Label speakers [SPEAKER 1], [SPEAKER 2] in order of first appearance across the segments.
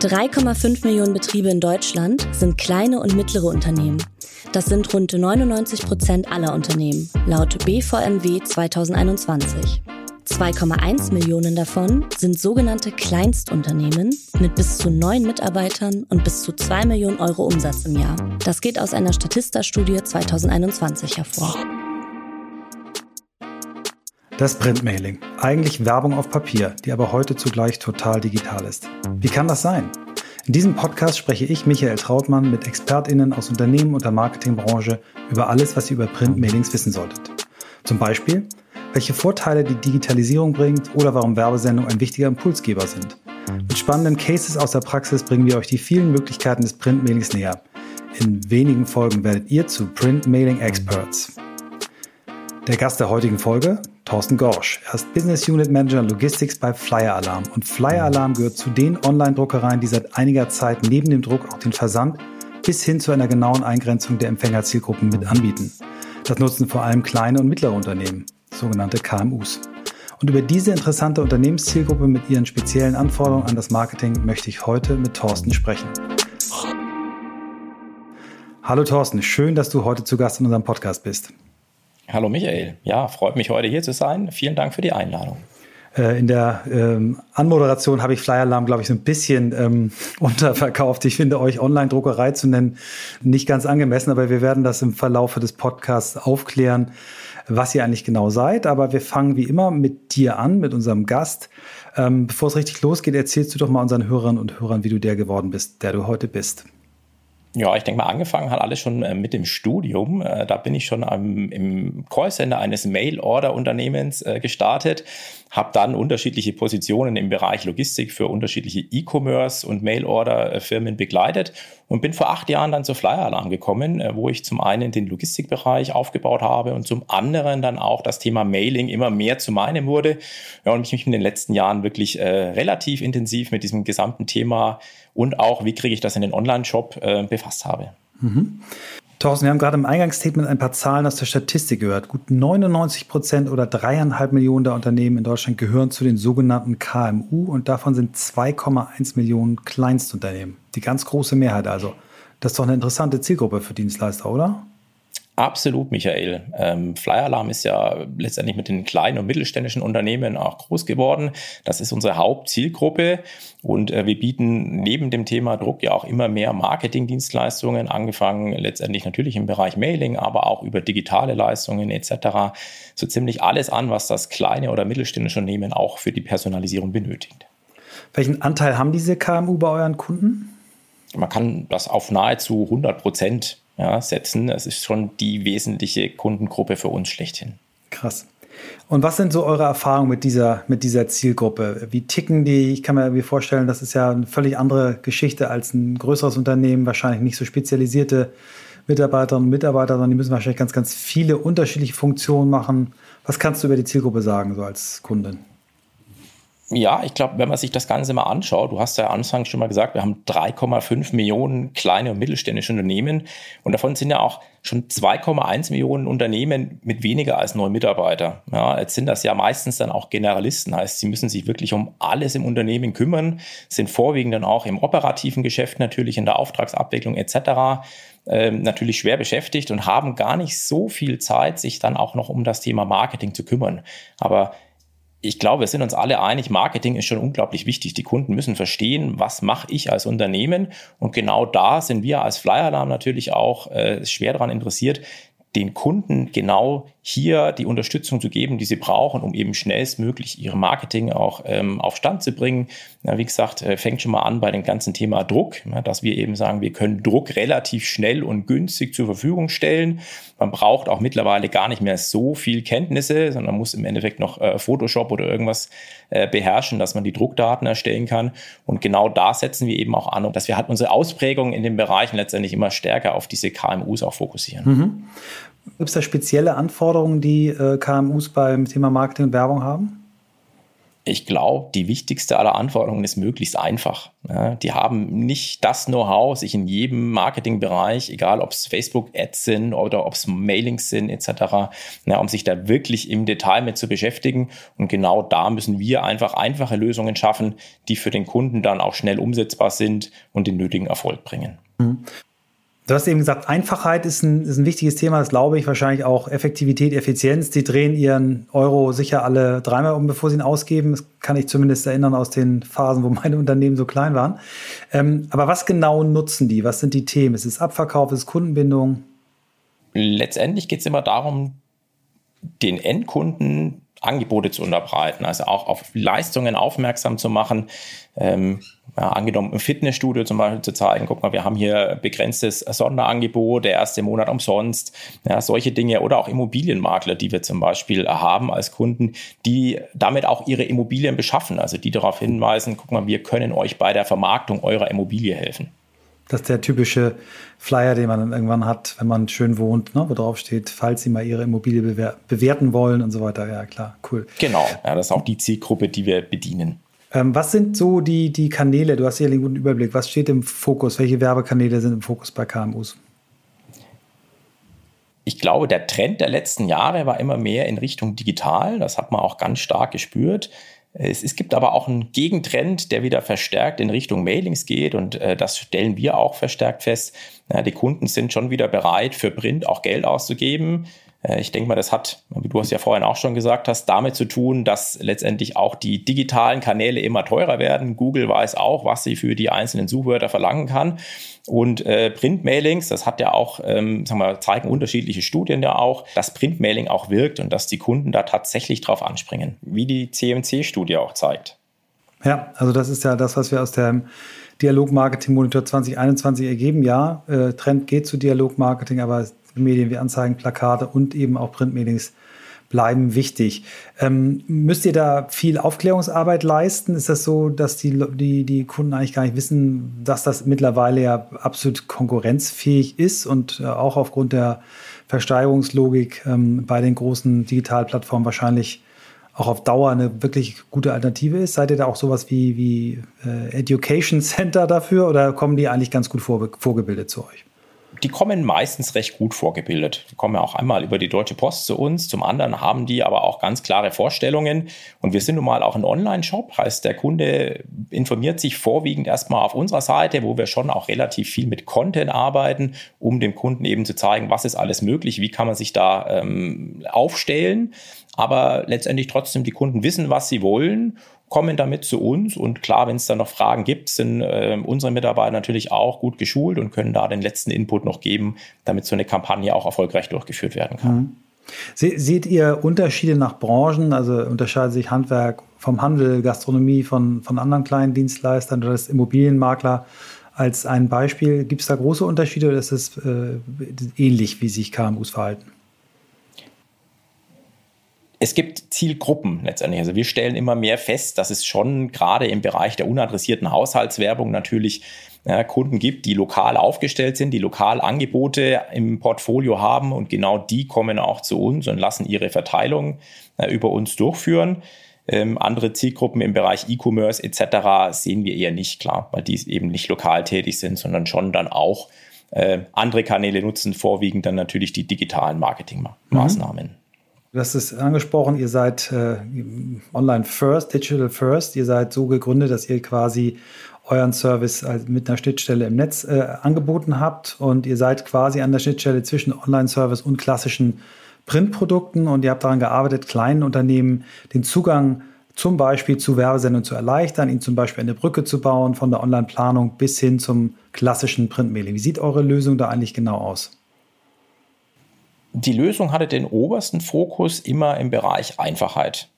[SPEAKER 1] 3,5 Millionen Betriebe in Deutschland sind kleine und mittlere Unternehmen. Das sind rund 99 Prozent aller Unternehmen, laut BVMW 2021. 2,1 Millionen davon sind sogenannte Kleinstunternehmen mit bis zu neun Mitarbeitern und bis zu 2 Millionen Euro Umsatz im Jahr. Das geht aus einer Statista-Studie 2021 hervor.
[SPEAKER 2] Das Printmailing. Eigentlich Werbung auf Papier, die aber heute zugleich total digital ist. Wie kann das sein? In diesem Podcast spreche ich, Michael Trautmann, mit ExpertInnen aus Unternehmen und der Marketingbranche über alles, was ihr über Printmailings wissen solltet. Zum Beispiel, welche Vorteile die Digitalisierung bringt oder warum Werbesendungen ein wichtiger Impulsgeber sind. Mit spannenden Cases aus der Praxis bringen wir euch die vielen Möglichkeiten des Printmailings näher. In wenigen Folgen werdet ihr zu Printmailing Experts. Der Gast der heutigen Folge, Thorsten Gorsch. Er ist Business Unit Manager Logistics bei Flyer Alarm. Und Flyer Alarm gehört zu den Online-Druckereien, die seit einiger Zeit neben dem Druck auch den Versand bis hin zu einer genauen Eingrenzung der Empfängerzielgruppen mit anbieten. Das nutzen vor allem kleine und mittlere Unternehmen, sogenannte KMUs. Und über diese interessante Unternehmenszielgruppe mit ihren speziellen Anforderungen an das Marketing möchte ich heute mit Thorsten sprechen. Hallo Thorsten, schön, dass du heute zu Gast in unserem Podcast bist.
[SPEAKER 3] Hallo Michael. Ja, freut mich heute hier zu sein. Vielen Dank für die Einladung.
[SPEAKER 2] Äh, in der ähm, Anmoderation habe ich Flyer Alarm, glaube ich, so ein bisschen ähm, unterverkauft. Ich finde euch Online-Druckerei zu nennen nicht ganz angemessen, aber wir werden das im Verlauf des Podcasts aufklären, was ihr eigentlich genau seid. Aber wir fangen wie immer mit dir an, mit unserem Gast. Ähm, bevor es richtig losgeht, erzählst du doch mal unseren Hörern und Hörern, wie du der geworden bist, der du heute bist.
[SPEAKER 3] Ja, ich denke mal, angefangen hat alles schon äh, mit dem Studium. Äh, da bin ich schon am, im Callcenter eines Mail-Order-Unternehmens äh, gestartet, habe dann unterschiedliche Positionen im Bereich Logistik für unterschiedliche E-Commerce und Mail-Order-Firmen begleitet und bin vor acht Jahren dann zur Flyer Alarm gekommen, wo ich zum einen den Logistikbereich aufgebaut habe und zum anderen dann auch das Thema Mailing immer mehr zu meinem wurde. Ja, und ich mich in den letzten Jahren wirklich äh, relativ intensiv mit diesem gesamten Thema und auch, wie kriege ich das in den Online-Shop äh, befasst habe.
[SPEAKER 2] Mhm. Thorsten, wir haben gerade im Eingangsstatement ein paar Zahlen aus der Statistik gehört. Gut 99 Prozent oder dreieinhalb Millionen der Unternehmen in Deutschland gehören zu den sogenannten KMU und davon sind 2,1 Millionen Kleinstunternehmen. Die ganz große Mehrheit also. Das ist doch eine interessante Zielgruppe für Dienstleister, oder?
[SPEAKER 3] Absolut, Michael. Ähm, Flyer Alarm ist ja letztendlich mit den kleinen und mittelständischen Unternehmen auch groß geworden. Das ist unsere Hauptzielgruppe und äh, wir bieten neben dem Thema Druck ja auch immer mehr Marketingdienstleistungen, angefangen letztendlich natürlich im Bereich Mailing, aber auch über digitale Leistungen etc. So ziemlich alles an, was das kleine oder mittelständische Unternehmen auch für die Personalisierung benötigt.
[SPEAKER 2] Welchen Anteil haben diese KMU bei euren Kunden?
[SPEAKER 3] Man kann das auf nahezu 100 Prozent ja, setzen. Das ist schon die wesentliche Kundengruppe für uns schlechthin.
[SPEAKER 2] Krass. Und was sind so eure Erfahrungen mit dieser, mit dieser Zielgruppe? Wie ticken die? Ich kann mir irgendwie vorstellen, das ist ja eine völlig andere Geschichte als ein größeres Unternehmen, wahrscheinlich nicht so spezialisierte Mitarbeiterinnen und Mitarbeiter, sondern die müssen wahrscheinlich ganz, ganz viele unterschiedliche Funktionen machen. Was kannst du über die Zielgruppe sagen, so als Kundin?
[SPEAKER 3] Ja, ich glaube, wenn man sich das Ganze mal anschaut, du hast ja anfangs schon mal gesagt, wir haben 3,5 Millionen kleine und mittelständische Unternehmen und davon sind ja auch schon 2,1 Millionen Unternehmen mit weniger als neun Mitarbeiter. Ja, jetzt sind das ja meistens dann auch Generalisten, heißt, sie müssen sich wirklich um alles im Unternehmen kümmern, sind vorwiegend dann auch im operativen Geschäft natürlich in der Auftragsabwicklung etc. Ähm, natürlich schwer beschäftigt und haben gar nicht so viel Zeit, sich dann auch noch um das Thema Marketing zu kümmern. Aber ich glaube, wir sind uns alle einig, Marketing ist schon unglaublich wichtig. Die Kunden müssen verstehen, was mache ich als Unternehmen. Und genau da sind wir als Flyer Alarm natürlich auch äh, schwer daran interessiert, den Kunden genau hier die Unterstützung zu geben, die sie brauchen, um eben schnellstmöglich ihre Marketing auch ähm, auf Stand zu bringen. Ja, wie gesagt, äh, fängt schon mal an bei dem ganzen Thema Druck, ja, dass wir eben sagen, wir können Druck relativ schnell und günstig zur Verfügung stellen. Man braucht auch mittlerweile gar nicht mehr so viel Kenntnisse, sondern muss im Endeffekt noch äh, Photoshop oder irgendwas äh, beherrschen, dass man die Druckdaten erstellen kann. Und genau da setzen wir eben auch an, dass wir halt unsere Ausprägung in den Bereichen letztendlich immer stärker auf diese KMUs auch fokussieren.
[SPEAKER 2] Mhm. Gibt es da spezielle Anforderungen, die äh, KMUs beim Thema Marketing und Werbung haben?
[SPEAKER 3] Ich glaube, die wichtigste aller Anforderungen ist möglichst einfach. Ja, die haben nicht das Know-how, sich in jedem Marketingbereich, egal ob es Facebook-Ads sind oder ob es Mailings sind etc., ja, um sich da wirklich im Detail mit zu beschäftigen. Und genau da müssen wir einfach einfache Lösungen schaffen, die für den Kunden dann auch schnell umsetzbar sind und den nötigen Erfolg bringen. Mhm.
[SPEAKER 2] Du hast eben gesagt, Einfachheit ist ein, ist ein wichtiges Thema, das glaube ich, wahrscheinlich auch Effektivität, Effizienz. Die drehen ihren Euro sicher alle dreimal um, bevor sie ihn ausgeben. Das kann ich zumindest erinnern aus den Phasen, wo meine Unternehmen so klein waren. Ähm, aber was genau nutzen die? Was sind die Themen? Ist es Abverkauf, ist es Kundenbindung?
[SPEAKER 3] Letztendlich geht es immer darum, den Endkunden Angebote zu unterbreiten, also auch auf Leistungen aufmerksam zu machen. Ähm, ja, angenommen, im Fitnessstudio zum Beispiel zu zeigen, guck mal, wir haben hier begrenztes Sonderangebot, der erste Monat umsonst, ja, solche Dinge oder auch Immobilienmakler, die wir zum Beispiel haben als Kunden, die damit auch ihre Immobilien beschaffen, also die darauf hinweisen, guck mal, wir können euch bei der Vermarktung eurer Immobilie helfen.
[SPEAKER 2] Das ist der typische Flyer, den man dann irgendwann hat, wenn man schön wohnt, ne? wo drauf steht, falls Sie mal Ihre Immobilie bewer bewerten wollen und so weiter. Ja, klar, cool.
[SPEAKER 3] Genau, ja, das ist auch die Zielgruppe, die wir bedienen.
[SPEAKER 2] Ähm, was sind so die, die Kanäle? Du hast hier einen guten Überblick. Was steht im Fokus? Welche Werbekanäle sind im Fokus bei KMUs?
[SPEAKER 3] Ich glaube, der Trend der letzten Jahre war immer mehr in Richtung digital. Das hat man auch ganz stark gespürt. Es, es, gibt aber auch einen Gegentrend, der wieder verstärkt in Richtung Mailings geht und äh, das stellen wir auch verstärkt fest. Ja, die Kunden sind schon wieder bereit, für Print auch Geld auszugeben. Äh, ich denke mal, das hat, wie du es ja vorhin auch schon gesagt hast, damit zu tun, dass letztendlich auch die digitalen Kanäle immer teurer werden. Google weiß auch, was sie für die einzelnen Suchwörter verlangen kann. Und äh, Printmailings, das hat ja auch, ähm, sagen wir, zeigen unterschiedliche Studien ja auch, dass Printmailing auch wirkt und dass die Kunden da tatsächlich drauf anspringen, wie die CMC-Studie auch zeigt.
[SPEAKER 2] Ja, also das ist ja das, was wir aus dem Dialogmarketing Monitor 2021 ergeben. Ja, äh, Trend geht zu Dialogmarketing, aber Medien wie Anzeigen, Plakate und eben auch Printmeetings bleiben wichtig. Ähm, müsst ihr da viel Aufklärungsarbeit leisten? Ist das so, dass die, die, die Kunden eigentlich gar nicht wissen, dass das mittlerweile ja absolut konkurrenzfähig ist und äh, auch aufgrund der Versteigerungslogik ähm, bei den großen Digitalplattformen wahrscheinlich auch auf Dauer eine wirklich gute Alternative ist? Seid ihr da auch sowas wie, wie äh, Education Center dafür oder kommen die eigentlich ganz gut vor, vorgebildet zu euch?
[SPEAKER 3] Die kommen meistens recht gut vorgebildet. Die kommen ja auch einmal über die Deutsche Post zu uns, zum anderen haben die aber auch ganz klare Vorstellungen. Und wir sind nun mal auch ein Online-Shop, heißt der Kunde informiert sich vorwiegend erstmal auf unserer Seite, wo wir schon auch relativ viel mit Content arbeiten, um dem Kunden eben zu zeigen, was ist alles möglich, wie kann man sich da ähm, aufstellen. Aber letztendlich trotzdem die Kunden wissen, was sie wollen kommen damit zu uns und klar, wenn es da noch Fragen gibt, sind äh, unsere Mitarbeiter natürlich auch gut geschult und können da den letzten Input noch geben, damit so eine Kampagne auch erfolgreich durchgeführt werden kann. Mhm.
[SPEAKER 2] seht ihr Unterschiede nach Branchen? Also unterscheidet sich Handwerk vom Handel, Gastronomie von, von anderen kleinen Dienstleistern oder das Immobilienmakler als ein Beispiel? Gibt es da große Unterschiede oder ist es äh, ähnlich, wie sich KMUs verhalten?
[SPEAKER 3] Es gibt Zielgruppen letztendlich. Also wir stellen immer mehr fest, dass es schon gerade im Bereich der unadressierten Haushaltswerbung natürlich ja, Kunden gibt, die lokal aufgestellt sind, die lokal Angebote im Portfolio haben und genau die kommen auch zu uns und lassen ihre Verteilung ja, über uns durchführen. Ähm, andere Zielgruppen im Bereich E-Commerce etc. sehen wir eher nicht, klar, weil die eben nicht lokal tätig sind, sondern schon dann auch äh, andere Kanäle nutzen, vorwiegend dann natürlich die digitalen Marketingmaßnahmen. Mhm.
[SPEAKER 2] Du hast es angesprochen, ihr seid äh, online first, digital first. Ihr seid so gegründet, dass ihr quasi euren Service mit einer Schnittstelle im Netz äh, angeboten habt und ihr seid quasi an der Schnittstelle zwischen Online-Service und klassischen Printprodukten und ihr habt daran gearbeitet, kleinen Unternehmen den Zugang zum Beispiel zu Werbesendungen zu erleichtern, ihnen zum Beispiel eine Brücke zu bauen von der Online-Planung bis hin zum klassischen Printmailing. Wie sieht eure Lösung da eigentlich genau aus?
[SPEAKER 3] Die Lösung hatte den obersten Fokus immer im Bereich Einfachheit.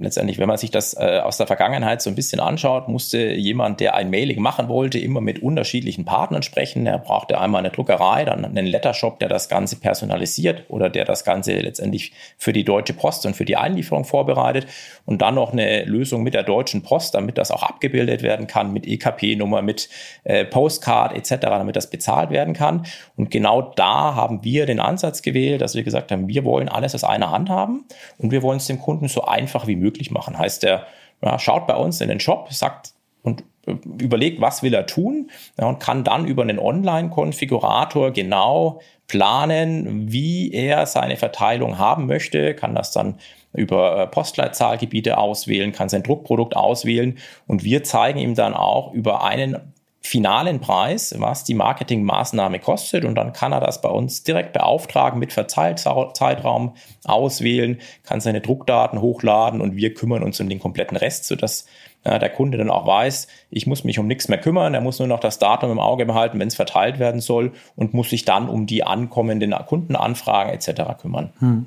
[SPEAKER 3] Letztendlich, wenn man sich das äh, aus der Vergangenheit so ein bisschen anschaut, musste jemand, der ein Mailing machen wollte, immer mit unterschiedlichen Partnern sprechen. Er brauchte einmal eine Druckerei, dann einen Lettershop, der das Ganze personalisiert oder der das Ganze letztendlich für die Deutsche Post und für die Einlieferung vorbereitet und dann noch eine Lösung mit der Deutschen Post, damit das auch abgebildet werden kann, mit EKP-Nummer, mit äh, Postcard etc., damit das bezahlt werden kann. Und genau da haben wir den Ansatz gewählt, dass wir gesagt haben, wir wollen alles aus einer Hand haben und wir wollen es dem Kunden so einfach wie möglich machen. Heißt, der ja, schaut bei uns in den Shop, sagt und äh, überlegt, was will er tun ja, und kann dann über einen Online-Konfigurator genau planen, wie er seine Verteilung haben möchte, kann das dann über äh, Postleitzahlgebiete auswählen, kann sein Druckprodukt auswählen und wir zeigen ihm dann auch über einen finalen Preis, was die Marketingmaßnahme kostet und dann kann er das bei uns direkt beauftragen mit Verteilzeitraum auswählen, kann seine Druckdaten hochladen und wir kümmern uns um den kompletten Rest, sodass ja, der Kunde dann auch weiß, ich muss mich um nichts mehr kümmern, er muss nur noch das Datum im Auge behalten, wenn es verteilt werden soll und muss sich dann um die ankommenden Kundenanfragen etc. kümmern. Hm.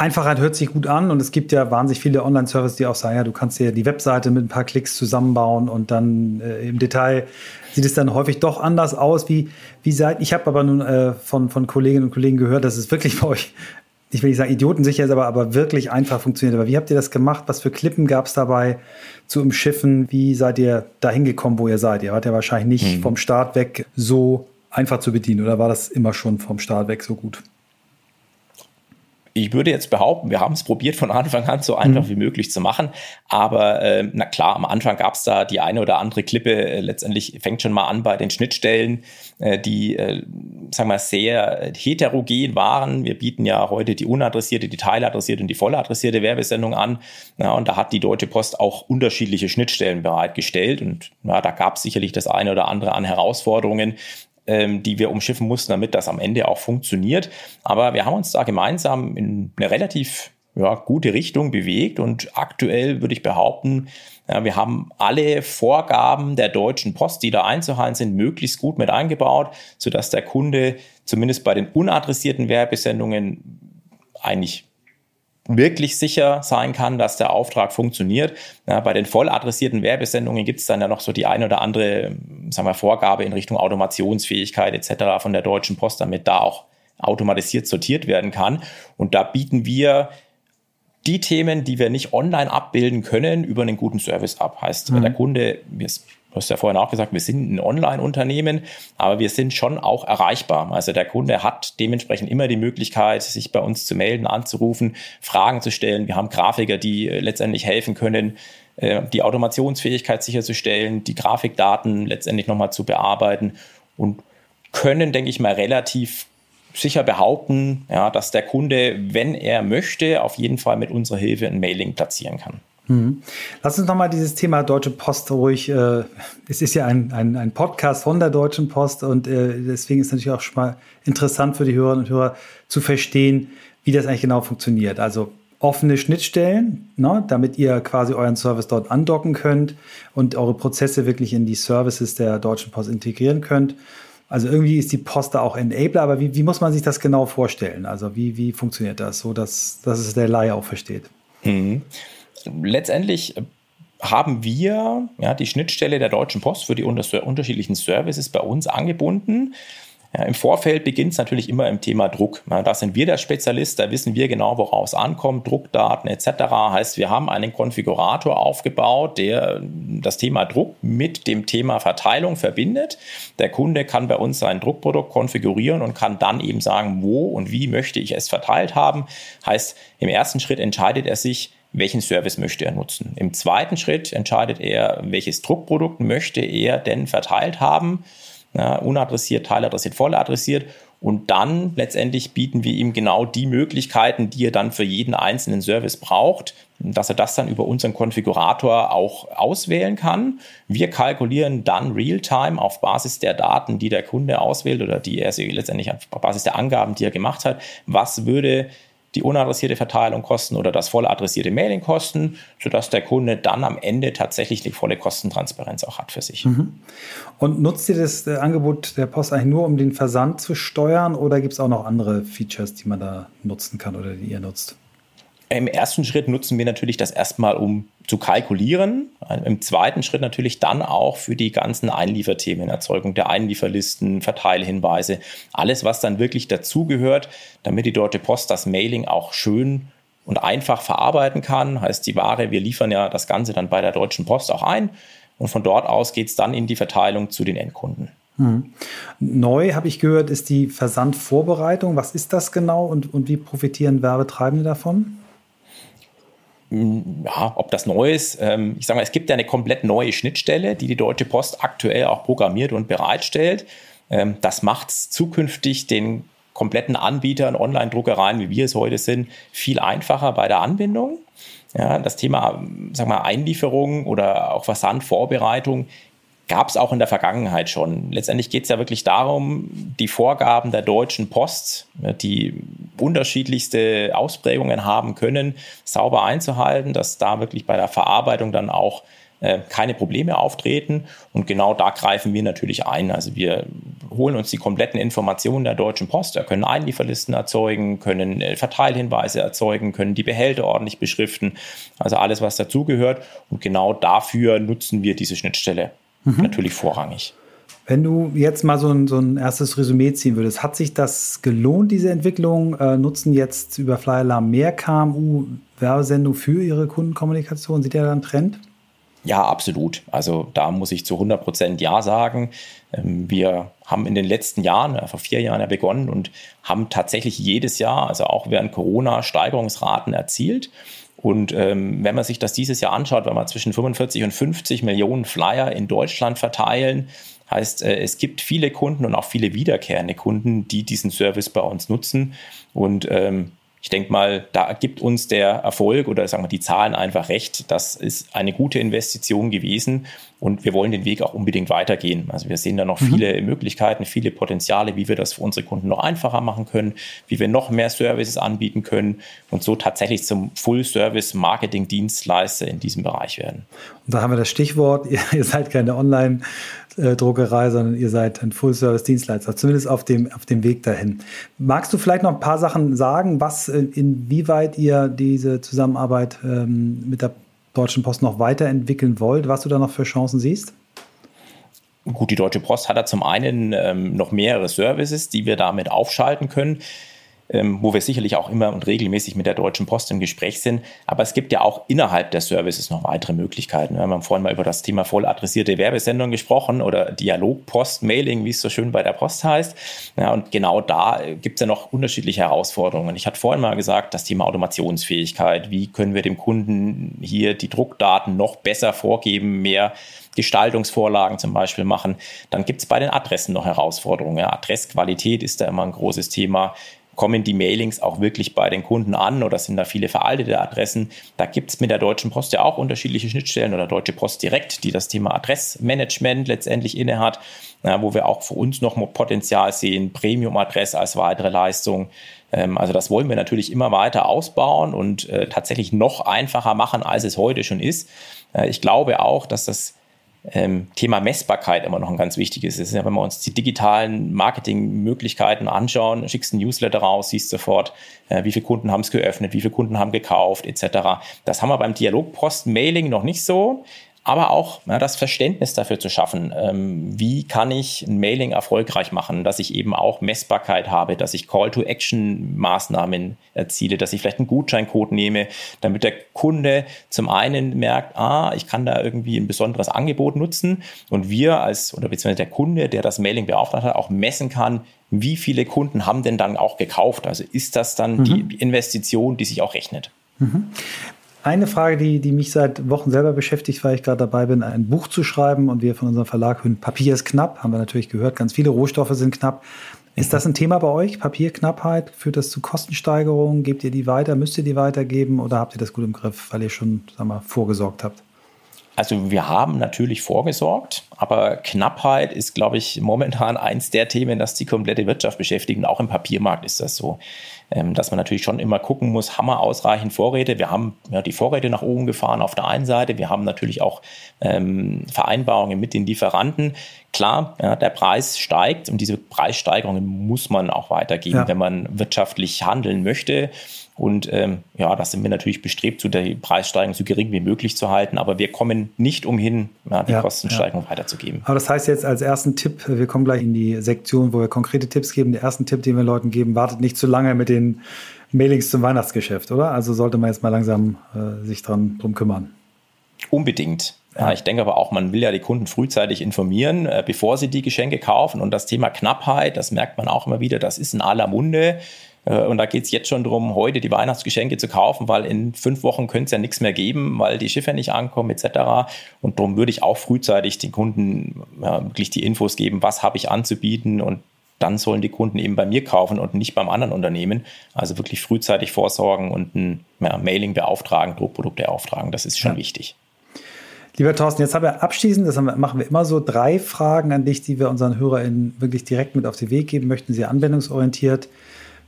[SPEAKER 2] Einfachheit hört sich gut an und es gibt ja wahnsinnig viele Online-Services, die auch sagen, ja, du kannst dir die Webseite mit ein paar Klicks zusammenbauen und dann äh, im Detail sieht es dann häufig doch anders aus. Wie, wie seid, ich habe aber nun äh, von, von Kolleginnen und Kollegen gehört, dass es wirklich bei euch, ich will nicht sagen idiotensicher ist, aber, aber wirklich einfach funktioniert. Aber wie habt ihr das gemacht? Was für Klippen gab es dabei zu umschiffen? Wie seid ihr dahin gekommen, wo ihr seid? Ihr wart ja wahrscheinlich nicht mhm. vom Start weg so einfach zu bedienen oder war das immer schon vom Start weg so gut?
[SPEAKER 3] Ich würde jetzt behaupten, wir haben es probiert von Anfang an so einfach mhm. wie möglich zu machen. Aber äh, na klar, am Anfang gab es da die eine oder andere Klippe. Äh, letztendlich fängt schon mal an bei den Schnittstellen, äh, die, äh, sagen wir, sehr heterogen waren. Wir bieten ja heute die unadressierte, die teiladressierte und die volladressierte Werbesendung an. Ja, und da hat die Deutsche Post auch unterschiedliche Schnittstellen bereitgestellt. Und ja, da gab es sicherlich das eine oder andere an Herausforderungen, ähm, die wir umschiffen mussten, damit das am Ende auch funktioniert. Aber wir haben uns da gemeinsam in eine relativ ja, gute Richtung bewegt und aktuell würde ich behaupten, ja, wir haben alle Vorgaben der Deutschen Post, die da einzuhalten sind, möglichst gut mit eingebaut, sodass der Kunde zumindest bei den unadressierten Werbesendungen eigentlich wirklich sicher sein kann, dass der Auftrag funktioniert. Ja, bei den voll adressierten Werbesendungen gibt es dann ja noch so die eine oder andere sagen wir, Vorgabe in Richtung Automationsfähigkeit etc. von der Deutschen Post, damit da auch automatisiert sortiert werden kann. Und da bieten wir die Themen, die wir nicht online abbilden können, über einen guten Service ab. Heißt, mhm. der Kunde, wir Du hast ja vorhin auch gesagt, wir sind ein Online-Unternehmen, aber wir sind schon auch erreichbar. Also der Kunde hat dementsprechend immer die Möglichkeit, sich bei uns zu melden, anzurufen, Fragen zu stellen. Wir haben Grafiker, die äh, letztendlich helfen können, äh, die Automationsfähigkeit sicherzustellen, die Grafikdaten letztendlich nochmal zu bearbeiten und können, denke ich mal, relativ sicher behaupten, ja, dass der Kunde, wenn er möchte, auf jeden Fall mit unserer Hilfe ein Mailing platzieren kann.
[SPEAKER 2] Mhm. Lass uns nochmal dieses Thema Deutsche Post ruhig, äh, es ist ja ein, ein, ein, Podcast von der Deutschen Post und äh, deswegen ist natürlich auch schon mal interessant für die Hörerinnen und Hörer zu verstehen, wie das eigentlich genau funktioniert. Also offene Schnittstellen, ne, damit ihr quasi euren Service dort andocken könnt und eure Prozesse wirklich in die Services der Deutschen Post integrieren könnt. Also irgendwie ist die Post da auch Enabler, aber wie, wie muss man sich das genau vorstellen? Also wie, wie funktioniert das, so dass, dass es der Laie auch versteht?
[SPEAKER 3] Mhm letztendlich haben wir ja, die Schnittstelle der Deutschen Post für die unterschiedlichen Services bei uns angebunden. Ja, Im Vorfeld beginnt es natürlich immer im Thema Druck. Ja, da sind wir der Spezialist, da wissen wir genau, worauf es ankommt, Druckdaten etc. Heißt, wir haben einen Konfigurator aufgebaut, der das Thema Druck mit dem Thema Verteilung verbindet. Der Kunde kann bei uns sein Druckprodukt konfigurieren und kann dann eben sagen, wo und wie möchte ich es verteilt haben. Heißt, im ersten Schritt entscheidet er sich, welchen Service möchte er nutzen. Im zweiten Schritt entscheidet er, welches Druckprodukt möchte er denn verteilt haben, ja, unadressiert, teiladressiert, volladressiert. Und dann letztendlich bieten wir ihm genau die Möglichkeiten, die er dann für jeden einzelnen Service braucht, dass er das dann über unseren Konfigurator auch auswählen kann. Wir kalkulieren dann real-time auf Basis der Daten, die der Kunde auswählt oder die er letztendlich auf Basis der Angaben, die er gemacht hat, was würde die unadressierte Verteilung kosten oder das voll adressierte Mailing kosten, sodass der Kunde dann am Ende tatsächlich die volle Kostentransparenz auch hat für sich. Mhm.
[SPEAKER 2] Und nutzt ihr das äh, Angebot der Post eigentlich nur, um den Versand zu steuern oder gibt es auch noch andere Features, die man da nutzen kann oder die ihr nutzt?
[SPEAKER 3] Im ersten Schritt nutzen wir natürlich das erstmal, um zu kalkulieren. Im zweiten Schritt natürlich dann auch für die ganzen Einlieferthemen, Erzeugung der Einlieferlisten, Verteilhinweise, alles, was dann wirklich dazugehört, damit die Deutsche Post das Mailing auch schön und einfach verarbeiten kann. Heißt die Ware, wir liefern ja das Ganze dann bei der Deutschen Post auch ein und von dort aus geht es dann in die Verteilung zu den Endkunden. Hm.
[SPEAKER 2] Neu, habe ich gehört, ist die Versandvorbereitung. Was ist das genau und, und wie profitieren Werbetreibende davon?
[SPEAKER 3] Ja, ob das neu ist, ähm, ich sage mal, es gibt ja eine komplett neue Schnittstelle, die die Deutsche Post aktuell auch programmiert und bereitstellt. Ähm, das macht es zukünftig den kompletten Anbietern, Online-Druckereien, wie wir es heute sind, viel einfacher bei der Anbindung. Ja, das Thema sag mal, Einlieferung oder auch Versandvorbereitung gab es auch in der Vergangenheit schon. Letztendlich geht es ja wirklich darum, die Vorgaben der Deutschen Post, die unterschiedlichste Ausprägungen haben können, sauber einzuhalten, dass da wirklich bei der Verarbeitung dann auch äh, keine Probleme auftreten. Und genau da greifen wir natürlich ein. Also wir holen uns die kompletten Informationen der Deutschen Post. Wir können Einlieferlisten erzeugen, können äh, Verteilhinweise erzeugen, können die Behälter ordentlich beschriften. Also alles, was dazugehört. Und genau dafür nutzen wir diese Schnittstelle mhm. natürlich vorrangig.
[SPEAKER 2] Wenn du jetzt mal so ein, so ein erstes Resümee ziehen würdest, hat sich das gelohnt, diese Entwicklung? Äh, nutzen jetzt über Flyalarm mehr KMU Werbesendung für ihre Kundenkommunikation? Sieht ihr da einen Trend?
[SPEAKER 3] Ja, absolut. Also da muss ich zu 100 Prozent Ja sagen. Ähm, wir haben in den letzten Jahren, vor vier Jahren ja begonnen und haben tatsächlich jedes Jahr, also auch während Corona, Steigerungsraten erzielt. Und ähm, wenn man sich das dieses Jahr anschaut, wenn wir zwischen 45 und 50 Millionen Flyer in Deutschland verteilen, heißt, äh, es gibt viele Kunden und auch viele wiederkehrende Kunden, die diesen Service bei uns nutzen. Und ähm, ich denke mal, da gibt uns der Erfolg oder sagen wir die Zahlen einfach recht. Das ist eine gute Investition gewesen und wir wollen den Weg auch unbedingt weitergehen. Also wir sehen da noch mhm. viele Möglichkeiten, viele Potenziale, wie wir das für unsere Kunden noch einfacher machen können, wie wir noch mehr Services anbieten können und so tatsächlich zum Full-Service-Marketing-Dienstleister in diesem Bereich werden.
[SPEAKER 2] Und da haben wir das Stichwort, ihr, ihr seid keine Online- Druckerei, sondern ihr seid ein Full-Service-Dienstleister, zumindest auf dem, auf dem Weg dahin. Magst du vielleicht noch ein paar Sachen sagen, was, äh, inwieweit ihr diese Zusammenarbeit ähm, mit der Deutschen Post noch weiterentwickeln wollt, was du da noch für Chancen siehst?
[SPEAKER 3] Gut, die Deutsche Post hat da zum einen ähm, noch mehrere Services, die wir damit aufschalten können wo wir sicherlich auch immer und regelmäßig mit der Deutschen Post im Gespräch sind. Aber es gibt ja auch innerhalb der Services noch weitere Möglichkeiten. Wir haben vorhin mal über das Thema voll adressierte Werbesendung gesprochen oder Dialogpost-Mailing, wie es so schön bei der Post heißt. Ja, und genau da gibt es ja noch unterschiedliche Herausforderungen. Ich hatte vorhin mal gesagt, das Thema Automationsfähigkeit. Wie können wir dem Kunden hier die Druckdaten noch besser vorgeben, mehr Gestaltungsvorlagen zum Beispiel machen. Dann gibt es bei den Adressen noch Herausforderungen. Ja, Adressqualität ist da immer ein großes Thema kommen die Mailings auch wirklich bei den Kunden an oder sind da viele veraltete Adressen? Da gibt es mit der Deutschen Post ja auch unterschiedliche Schnittstellen oder Deutsche Post direkt, die das Thema Adressmanagement letztendlich innehat, wo wir auch für uns noch Potenzial sehen, Premium-Adress als weitere Leistung. Ähm, also das wollen wir natürlich immer weiter ausbauen und äh, tatsächlich noch einfacher machen, als es heute schon ist. Äh, ich glaube auch, dass das ähm, Thema Messbarkeit immer noch ein ganz wichtiges ist. Ja, wenn wir uns die digitalen Marketingmöglichkeiten anschauen, schickst ein Newsletter raus, siehst sofort, äh, wie viele Kunden haben es geöffnet, wie viele Kunden haben gekauft, etc. Das haben wir beim Dialogpost-Mailing noch nicht so aber auch ja, das Verständnis dafür zu schaffen, ähm, wie kann ich ein Mailing erfolgreich machen, dass ich eben auch Messbarkeit habe, dass ich Call-to-Action-Maßnahmen erziele, dass ich vielleicht einen Gutscheincode nehme, damit der Kunde zum einen merkt, ah, ich kann da irgendwie ein besonderes Angebot nutzen und wir als, oder beziehungsweise der Kunde, der das Mailing beauftragt hat, auch messen kann, wie viele Kunden haben denn dann auch gekauft? Also ist das dann mhm. die Investition, die sich auch rechnet? Mhm.
[SPEAKER 2] Eine Frage, die, die mich seit Wochen selber beschäftigt, weil ich gerade dabei bin, ein Buch zu schreiben und wir von unserem Verlag hören, Papier ist knapp, haben wir natürlich gehört, ganz viele Rohstoffe sind knapp. Ist das ein Thema bei euch? Papierknappheit? Führt das zu Kostensteigerungen? Gebt ihr die weiter? Müsst ihr die weitergeben oder habt ihr das gut im Griff, weil ihr schon sag mal, vorgesorgt habt?
[SPEAKER 3] Also wir haben natürlich vorgesorgt, aber Knappheit ist, glaube ich, momentan eins der Themen, das die komplette Wirtschaft beschäftigt. Und auch im Papiermarkt ist das so, dass man natürlich schon immer gucken muss, haben wir ausreichend Vorräte? Wir haben ja, die Vorräte nach oben gefahren auf der einen Seite. Wir haben natürlich auch ähm, Vereinbarungen mit den Lieferanten. Klar, ja, der Preis steigt und diese Preissteigerungen muss man auch weitergeben, ja. wenn man wirtschaftlich handeln möchte. Und ähm, ja, da sind wir natürlich bestrebt, so die Preissteigerung so gering wie möglich zu halten. Aber wir kommen nicht umhin, ja, die ja, Kostensteigerung ja. weiterzugeben.
[SPEAKER 2] Aber das heißt jetzt als ersten Tipp, wir kommen gleich in die Sektion, wo wir konkrete Tipps geben. Der erste Tipp, den wir Leuten geben, wartet nicht zu lange mit den Mailings zum Weihnachtsgeschäft, oder? Also sollte man jetzt mal langsam äh, sich dran drum kümmern.
[SPEAKER 3] Unbedingt. Ja, ich denke aber auch, man will ja die Kunden frühzeitig informieren, äh, bevor sie die Geschenke kaufen. Und das Thema Knappheit, das merkt man auch immer wieder, das ist in aller Munde. Äh, und da geht es jetzt schon darum, heute die Weihnachtsgeschenke zu kaufen, weil in fünf Wochen könnte es ja nichts mehr geben, weil die Schiffe nicht ankommen etc. Und darum würde ich auch frühzeitig den Kunden ja, wirklich die Infos geben, was habe ich anzubieten und dann sollen die Kunden eben bei mir kaufen und nicht beim anderen Unternehmen. Also wirklich frühzeitig vorsorgen und ein ja, Mailing beauftragen, Druckprodukte auftragen. Das ist schon ja. wichtig.
[SPEAKER 2] Lieber Thorsten, jetzt haben wir abschließend, das wir, machen wir immer so, drei Fragen an dich, die wir unseren HörerInnen wirklich direkt mit auf den Weg geben möchten, sie anwendungsorientiert.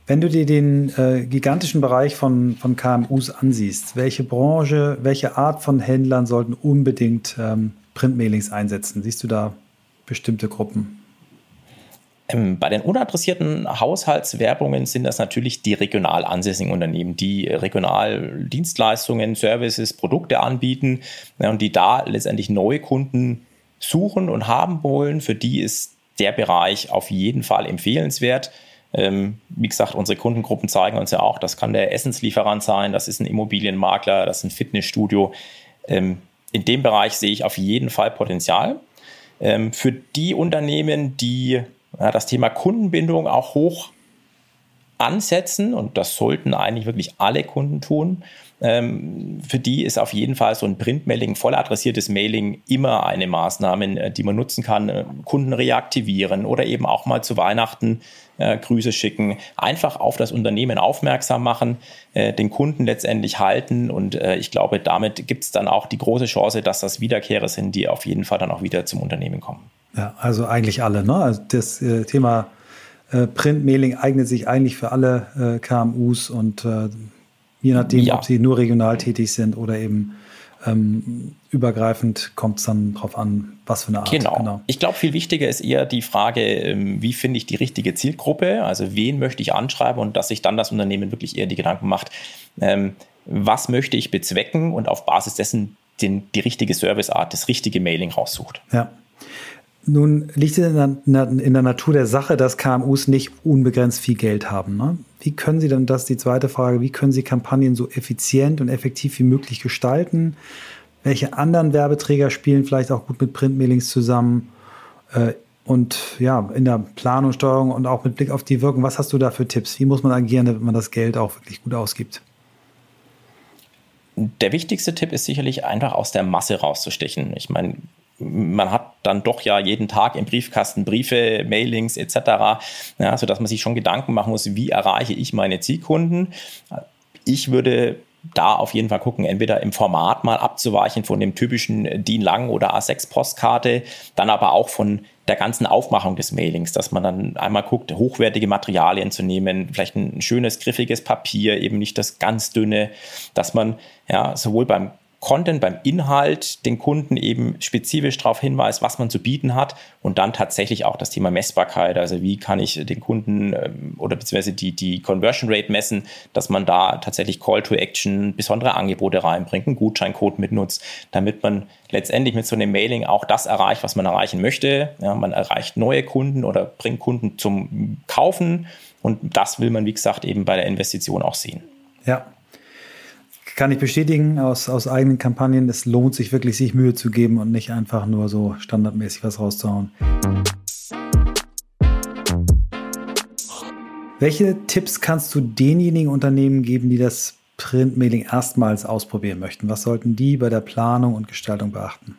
[SPEAKER 2] Wenn du dir den äh, gigantischen Bereich von, von KMUs ansiehst, welche Branche, welche Art von Händlern sollten unbedingt ähm, Printmailings einsetzen? Siehst du da bestimmte Gruppen?
[SPEAKER 3] Ähm, bei den unadressierten Haushaltswerbungen sind das natürlich die regional ansässigen Unternehmen, die regional Dienstleistungen, Services, Produkte anbieten und die da letztendlich neue Kunden suchen und haben wollen. Für die ist der Bereich auf jeden Fall empfehlenswert. Ähm, wie gesagt, unsere Kundengruppen zeigen uns ja auch, das kann der Essenslieferant sein, das ist ein Immobilienmakler, das ist ein Fitnessstudio. Ähm, in dem Bereich sehe ich auf jeden Fall Potenzial. für die Unternehmen, die das Thema Kundenbindung auch hoch ansetzen und das sollten eigentlich wirklich alle Kunden tun. Ähm, für die ist auf jeden Fall so ein Printmailing, voll adressiertes Mailing immer eine Maßnahme, äh, die man nutzen kann. Äh, Kunden reaktivieren oder eben auch mal zu Weihnachten äh, Grüße schicken. Einfach auf das Unternehmen aufmerksam machen, den Kunden letztendlich halten und ich glaube, damit gibt es dann auch die große Chance, dass das Wiederkehrer sind, die auf jeden Fall dann auch wieder zum Unternehmen kommen.
[SPEAKER 2] Ja, also eigentlich alle. Ne? Also das äh, Thema äh, Printmailing eignet sich eigentlich für alle äh, KMUs und äh, je nachdem, ja. ob sie nur regional tätig sind oder eben ähm, übergreifend, kommt es dann darauf an, was für eine Art.
[SPEAKER 3] Genau. genau. Ich glaube, viel wichtiger ist eher die Frage, ähm, wie finde ich die richtige Zielgruppe? Also wen möchte ich anschreiben und dass sich dann das Unternehmen wirklich eher die Gedanken macht, ähm, was möchte ich bezwecken und auf Basis dessen den, die richtige Serviceart, das richtige Mailing raussucht.
[SPEAKER 2] Ja. Nun liegt es in der, in der, Natur der Sache, dass KMUs nicht unbegrenzt viel Geld haben. Ne? Wie können Sie dann, das die zweite Frage, wie können Sie Kampagnen so effizient und effektiv wie möglich gestalten? Welche anderen Werbeträger spielen vielleicht auch gut mit Printmailings zusammen? Äh, und ja, in der Planung, Steuerung und auch mit Blick auf die Wirkung, was hast du da für Tipps? Wie muss man agieren, damit man das Geld auch wirklich gut ausgibt?
[SPEAKER 3] Der wichtigste Tipp ist sicherlich einfach aus der Masse rauszustechen. Ich meine, man hat dann doch ja jeden Tag im Briefkasten Briefe, Mailings etc., ja, sodass man sich schon Gedanken machen muss, wie erreiche ich meine Zielkunden. Ich würde da auf jeden Fall gucken, entweder im Format mal abzuweichen von dem typischen DIN Lang oder A6 Postkarte, dann aber auch von der ganzen Aufmachung des Mailings, dass man dann einmal guckt, hochwertige Materialien zu nehmen, vielleicht ein schönes, griffiges Papier, eben nicht das ganz dünne, dass man ja sowohl beim Content, beim Inhalt den Kunden eben spezifisch darauf hinweist, was man zu bieten hat und dann tatsächlich auch das Thema Messbarkeit, also wie kann ich den Kunden ähm, oder beziehungsweise die, die Conversion Rate messen, dass man da tatsächlich Call to Action, besondere Angebote reinbringt, einen Gutscheincode mitnutzt, damit man letztendlich mit so einem Mailing auch das erreicht, was man erreichen möchte. Ja, man erreicht neue Kunden oder bringt Kunden zum Kaufen und das will man, wie gesagt, eben bei der Investition auch sehen.
[SPEAKER 2] Ja, kann ich bestätigen aus, aus eigenen Kampagnen. Es lohnt sich wirklich, sich Mühe zu geben und nicht einfach nur so standardmäßig was rauszuhauen. Welche Tipps kannst du denjenigen Unternehmen geben, die das Printmailing erstmals ausprobieren möchten? Was sollten die bei der Planung und Gestaltung beachten?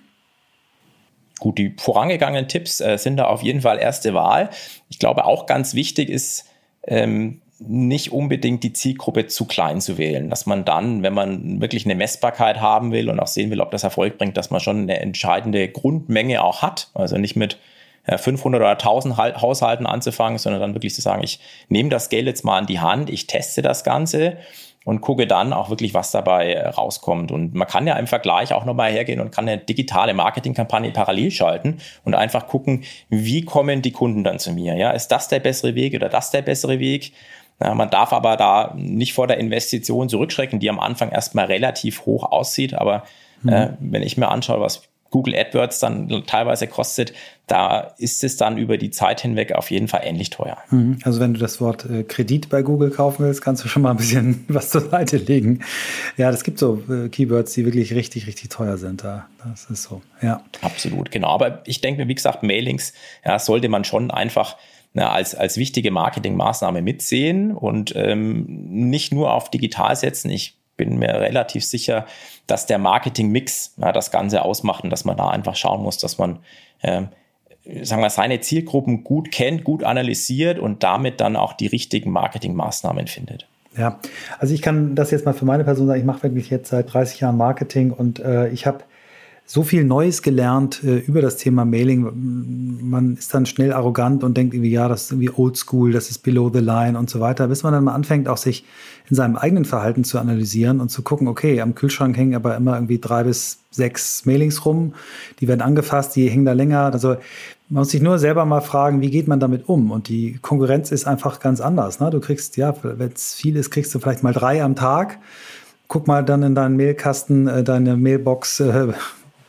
[SPEAKER 3] Gut, die vorangegangenen Tipps äh, sind da auf jeden Fall erste Wahl. Ich glaube, auch ganz wichtig ist, ähm, nicht unbedingt die Zielgruppe zu klein zu wählen, dass man dann, wenn man wirklich eine Messbarkeit haben will und auch sehen will, ob das Erfolg bringt, dass man schon eine entscheidende Grundmenge auch hat, also nicht mit 500 oder 1000 Haushalten anzufangen, sondern dann wirklich zu sagen, ich nehme das Geld jetzt mal in die Hand, ich teste das Ganze und gucke dann auch wirklich, was dabei rauskommt. Und man kann ja im Vergleich auch nochmal hergehen und kann eine digitale Marketingkampagne parallel schalten und einfach gucken, wie kommen die Kunden dann zu mir? Ja, ist das der bessere Weg oder das der bessere Weg? Ja, man darf aber da nicht vor der Investition zurückschrecken, die am Anfang erstmal relativ hoch aussieht. Aber mhm. äh, wenn ich mir anschaue, was Google AdWords dann teilweise kostet, da ist es dann über die Zeit hinweg auf jeden Fall ähnlich teuer.
[SPEAKER 2] Mhm. Also wenn du das Wort äh, Kredit bei Google kaufen willst, kannst du schon mal ein bisschen was zur Seite legen. Ja, das gibt so äh, Keywords, die wirklich richtig, richtig teuer sind. Da. Das ist so, ja.
[SPEAKER 3] Absolut, genau. Aber ich denke mir, wie gesagt, Mailings ja, sollte man schon einfach na, als, als wichtige Marketingmaßnahme mitsehen und ähm, nicht nur auf digital setzen. Ich bin mir relativ sicher, dass der Marketingmix ja, das Ganze ausmacht und dass man da einfach schauen muss, dass man ähm, sagen wir, seine Zielgruppen gut kennt, gut analysiert und damit dann auch die richtigen Marketingmaßnahmen findet.
[SPEAKER 2] Ja, also ich kann das jetzt mal für meine Person sagen, ich mache wirklich jetzt seit 30 Jahren Marketing und äh, ich habe so viel Neues gelernt äh, über das Thema Mailing. Man ist dann schnell arrogant und denkt irgendwie, ja, das ist irgendwie oldschool, das ist below the line und so weiter, bis man dann mal anfängt, auch sich in seinem eigenen Verhalten zu analysieren und zu gucken, okay, am Kühlschrank hängen aber immer irgendwie drei bis sechs Mailings rum, die werden angefasst, die hängen da länger. Also man muss sich nur selber mal fragen, wie geht man damit um? Und die Konkurrenz ist einfach ganz anders. Ne? Du kriegst, ja, wenn es viel ist, kriegst du vielleicht mal drei am Tag. Guck mal dann in deinen Mailkasten, äh, deine Mailbox, äh,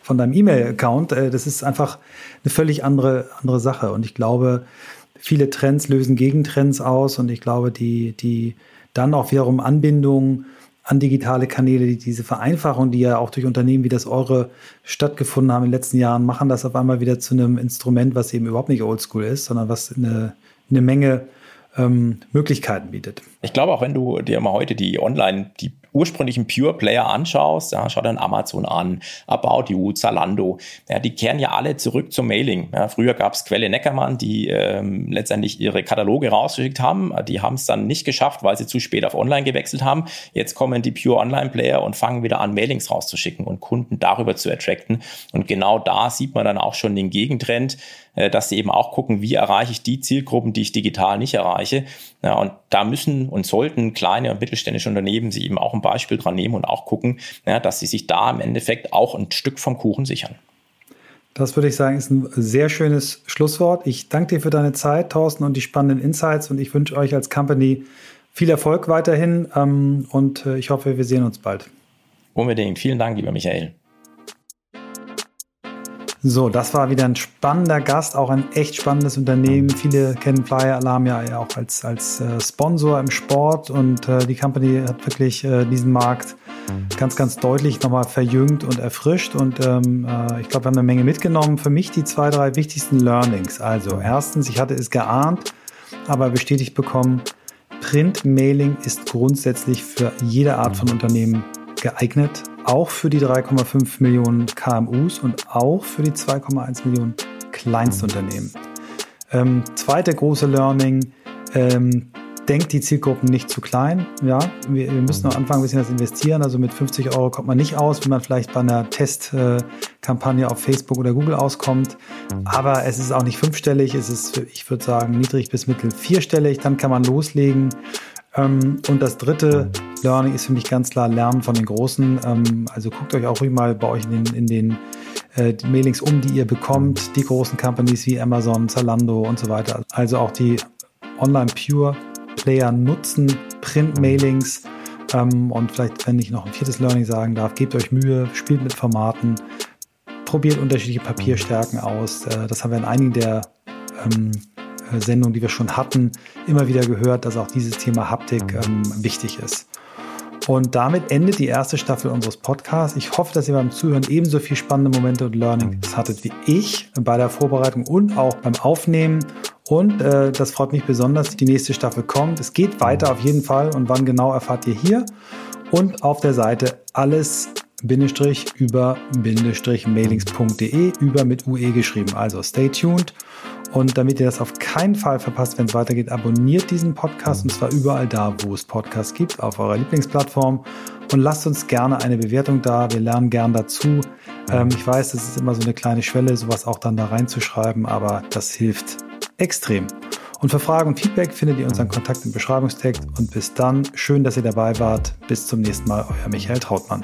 [SPEAKER 2] von deinem E-Mail-Account. Äh, das ist einfach eine völlig andere, andere Sache. Und ich glaube, viele Trends lösen Gegentrends aus. Und ich glaube, die, die dann auch wiederum Anbindung an digitale Kanäle, die, diese Vereinfachung, die ja auch durch Unternehmen wie das eure stattgefunden haben in den letzten Jahren, machen das auf einmal wieder zu einem Instrument, was eben überhaupt nicht oldschool ist, sondern was eine, eine Menge ähm, Möglichkeiten bietet.
[SPEAKER 3] Ich glaube, auch wenn du dir mal heute die Online, die ursprünglichen Pure Player anschaust, ja, schau dann Amazon an, About You, Zalando, ja, die kehren ja alle zurück zum Mailing. Ja, früher gab es Quelle Neckermann, die ähm, letztendlich ihre Kataloge rausgeschickt haben. Die haben es dann nicht geschafft, weil sie zu spät auf Online gewechselt haben. Jetzt kommen die Pure Online Player und fangen wieder an, Mailings rauszuschicken und Kunden darüber zu attracten. Und genau da sieht man dann auch schon den Gegentrend, äh, dass sie eben auch gucken, wie erreiche ich die Zielgruppen, die ich digital nicht erreiche. Ja, und da müssen und sollten kleine und mittelständische Unternehmen sich eben auch ein Beispiel dran nehmen und auch gucken, ja, dass sie sich da im Endeffekt auch ein Stück vom Kuchen sichern.
[SPEAKER 2] Das würde ich sagen, ist ein sehr schönes Schlusswort. Ich danke dir für deine Zeit, Thorsten, und die spannenden Insights. Und ich wünsche euch als Company viel Erfolg weiterhin. Ähm, und äh, ich hoffe, wir sehen uns bald.
[SPEAKER 3] Unbedingt. Vielen Dank, lieber Michael.
[SPEAKER 2] So, das war wieder ein spannender Gast, auch ein echt spannendes Unternehmen. Viele kennen Flyer Alarm ja auch als, als äh, Sponsor im Sport und äh, die Company hat wirklich äh, diesen Markt ganz, ganz deutlich nochmal verjüngt und erfrischt. Und ähm, äh, ich glaube, wir haben eine Menge mitgenommen. Für mich die zwei, drei wichtigsten Learnings. Also erstens, ich hatte es geahnt, aber bestätigt bekommen, Print-Mailing ist grundsätzlich für jede Art von Unternehmen geeignet auch für die 3,5 Millionen KMUs und auch für die 2,1 Millionen Kleinstunternehmen. Ähm, zweite große Learning, ähm, denkt die Zielgruppen nicht zu klein. Ja, wir, wir müssen am Anfang ein bisschen was investieren. Also mit 50 Euro kommt man nicht aus, wenn man vielleicht bei einer Testkampagne auf Facebook oder Google auskommt. Aber es ist auch nicht fünfstellig. Es ist, ich würde sagen, niedrig bis mittel vierstellig. Dann kann man loslegen. Ähm, und das dritte Learning ist für mich ganz klar Lernen von den Großen. Ähm, also guckt euch auch ruhig mal bei euch in den, in den äh, Mailings um, die ihr bekommt. Die großen Companies wie Amazon, Zalando und so weiter. Also auch die Online Pure Player nutzen Print-Mailings. Ähm, und vielleicht, wenn ich noch ein viertes Learning sagen darf, gebt euch Mühe, spielt mit Formaten, probiert unterschiedliche Papierstärken aus. Äh, das haben wir in einigen der Sendungen, die wir schon hatten, immer wieder gehört, dass auch dieses Thema Haptik ähm, wichtig ist. Und damit endet die erste Staffel unseres Podcasts. Ich hoffe, dass ihr beim Zuhören ebenso viel spannende Momente und Learnings hattet wie ich bei der Vorbereitung und auch beim Aufnehmen. Und äh, das freut mich besonders, die nächste Staffel kommt. Es geht weiter auf jeden Fall und wann genau erfahrt ihr hier. Und auf der Seite alles über mailings.de über mit UE geschrieben. Also stay tuned. Und damit ihr das auf keinen Fall verpasst, wenn es weitergeht, abonniert diesen Podcast und zwar überall da, wo es Podcasts gibt, auf eurer Lieblingsplattform. Und lasst uns gerne eine Bewertung da. Wir lernen gern dazu. Ähm, ich weiß, das ist immer so eine kleine Schwelle, sowas auch dann da reinzuschreiben, aber das hilft extrem. Und für Fragen und Feedback findet ihr unseren Kontakt im Beschreibungstext. Und bis dann, schön, dass ihr dabei wart. Bis zum nächsten Mal, euer Michael Trautmann.